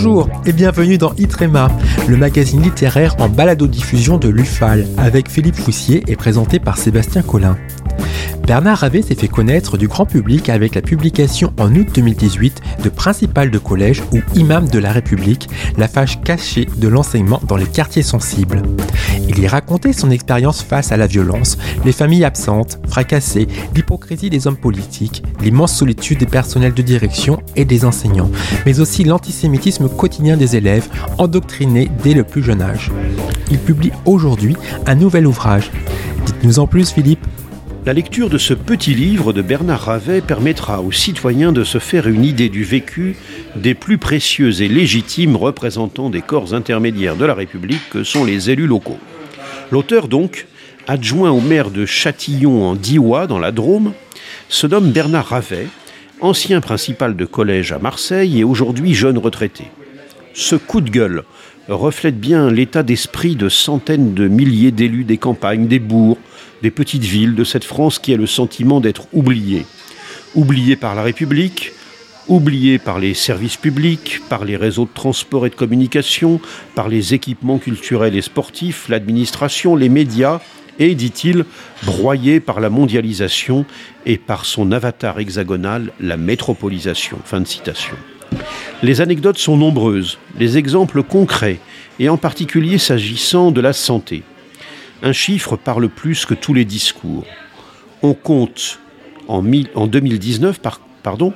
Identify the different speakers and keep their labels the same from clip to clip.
Speaker 1: Bonjour et bienvenue dans Itrema, le magazine littéraire en balado-diffusion de l'UFAL, avec Philippe Foussier et présenté par Sébastien Collin. Bernard Ravet s'est fait connaître du grand public avec la publication en août 2018 de Principal de collège ou Imam de la République, la fâche cachée de l'enseignement dans les quartiers sensibles. Il y racontait son expérience face à la violence, les familles absentes, fracassées, l'hypocrisie des hommes politiques, l'immense solitude des personnels de direction et des enseignants, mais aussi l'antisémitisme quotidien des élèves, endoctrinés dès le plus jeune âge. Il publie aujourd'hui un nouvel ouvrage. Dites-nous en plus, Philippe.
Speaker 2: La lecture de ce petit livre de Bernard Ravet permettra aux citoyens de se faire une idée du vécu des plus précieux et légitimes représentants des corps intermédiaires de la République que sont les élus locaux. L'auteur donc, adjoint au maire de Châtillon en Diois dans la Drôme, se nomme Bernard Ravet, ancien principal de collège à Marseille et aujourd'hui jeune retraité. Ce coup de gueule reflète bien l'état d'esprit de centaines de milliers d'élus des campagnes, des bourgs, des petites villes de cette France qui a le sentiment d'être oubliée. Oubliée par la République, oubliée par les services publics, par les réseaux de transport et de communication, par les équipements culturels et sportifs, l'administration, les médias, et, dit-il, broyée par la mondialisation et par son avatar hexagonal, la métropolisation. Fin de citation. Les anecdotes sont nombreuses, les exemples concrets, et en particulier s'agissant de la santé. Un chiffre parle plus que tous les discours. On compte en, 2019 pardon,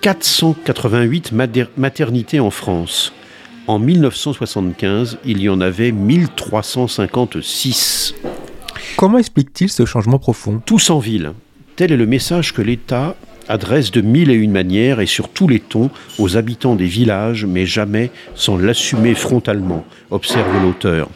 Speaker 2: 488 maternités en France. En 1975, il y en avait 1356.
Speaker 1: Comment explique-t-il ce changement profond?
Speaker 2: Tous en ville. Tel est le message que l'État adresse de mille et une manières et sur tous les tons aux habitants des villages, mais jamais sans l'assumer frontalement, observe l'auteur.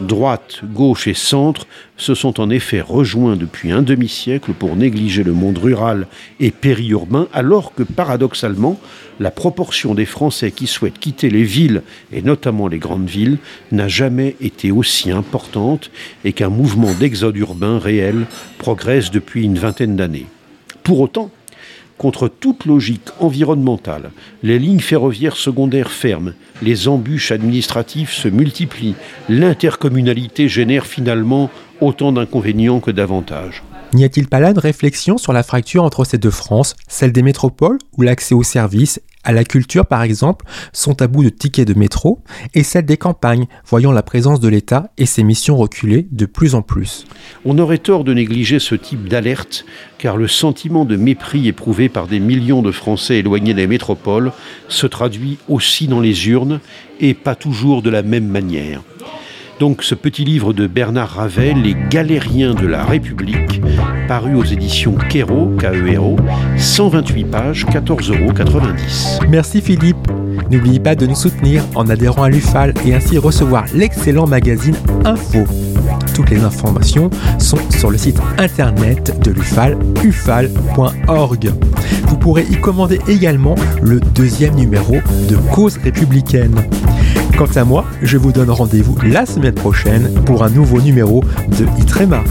Speaker 2: Droite, gauche et centre se sont en effet rejoints depuis un demi-siècle pour négliger le monde rural et périurbain, alors que paradoxalement, la proportion des Français qui souhaitent quitter les villes, et notamment les grandes villes, n'a jamais été aussi importante et qu'un mouvement d'exode urbain réel progresse depuis une vingtaine d'années. Pour autant, Contre toute logique environnementale, les lignes ferroviaires secondaires ferment, les embûches administratives se multiplient, l'intercommunalité génère finalement autant d'inconvénients que d'avantages.
Speaker 1: N'y a-t-il pas là une réflexion sur la fracture entre ces deux France, celle des métropoles, où l'accès aux services à la culture, par exemple, sont à bout de tickets de métro, et celle des campagnes, voyant la présence de l'État et ses missions reculer de plus en plus.
Speaker 2: On aurait tort de négliger ce type d'alerte, car le sentiment de mépris éprouvé par des millions de Français éloignés des métropoles se traduit aussi dans les urnes, et pas toujours de la même manière. Donc ce petit livre de Bernard Ravel, Les galériens de la République, paru aux éditions Kero, KERO, 128 pages, 14,90 euros.
Speaker 1: Merci Philippe. N'oubliez pas de nous soutenir en adhérant à l'UFAL et ainsi recevoir l'excellent magazine Info. Toutes les informations sont sur le site internet de l'UFAL, ufal.org. Vous pourrez y commander également le deuxième numéro de Cause républicaine. Quant à moi, je vous donne rendez-vous la semaine prochaine pour un nouveau numéro de Itrema.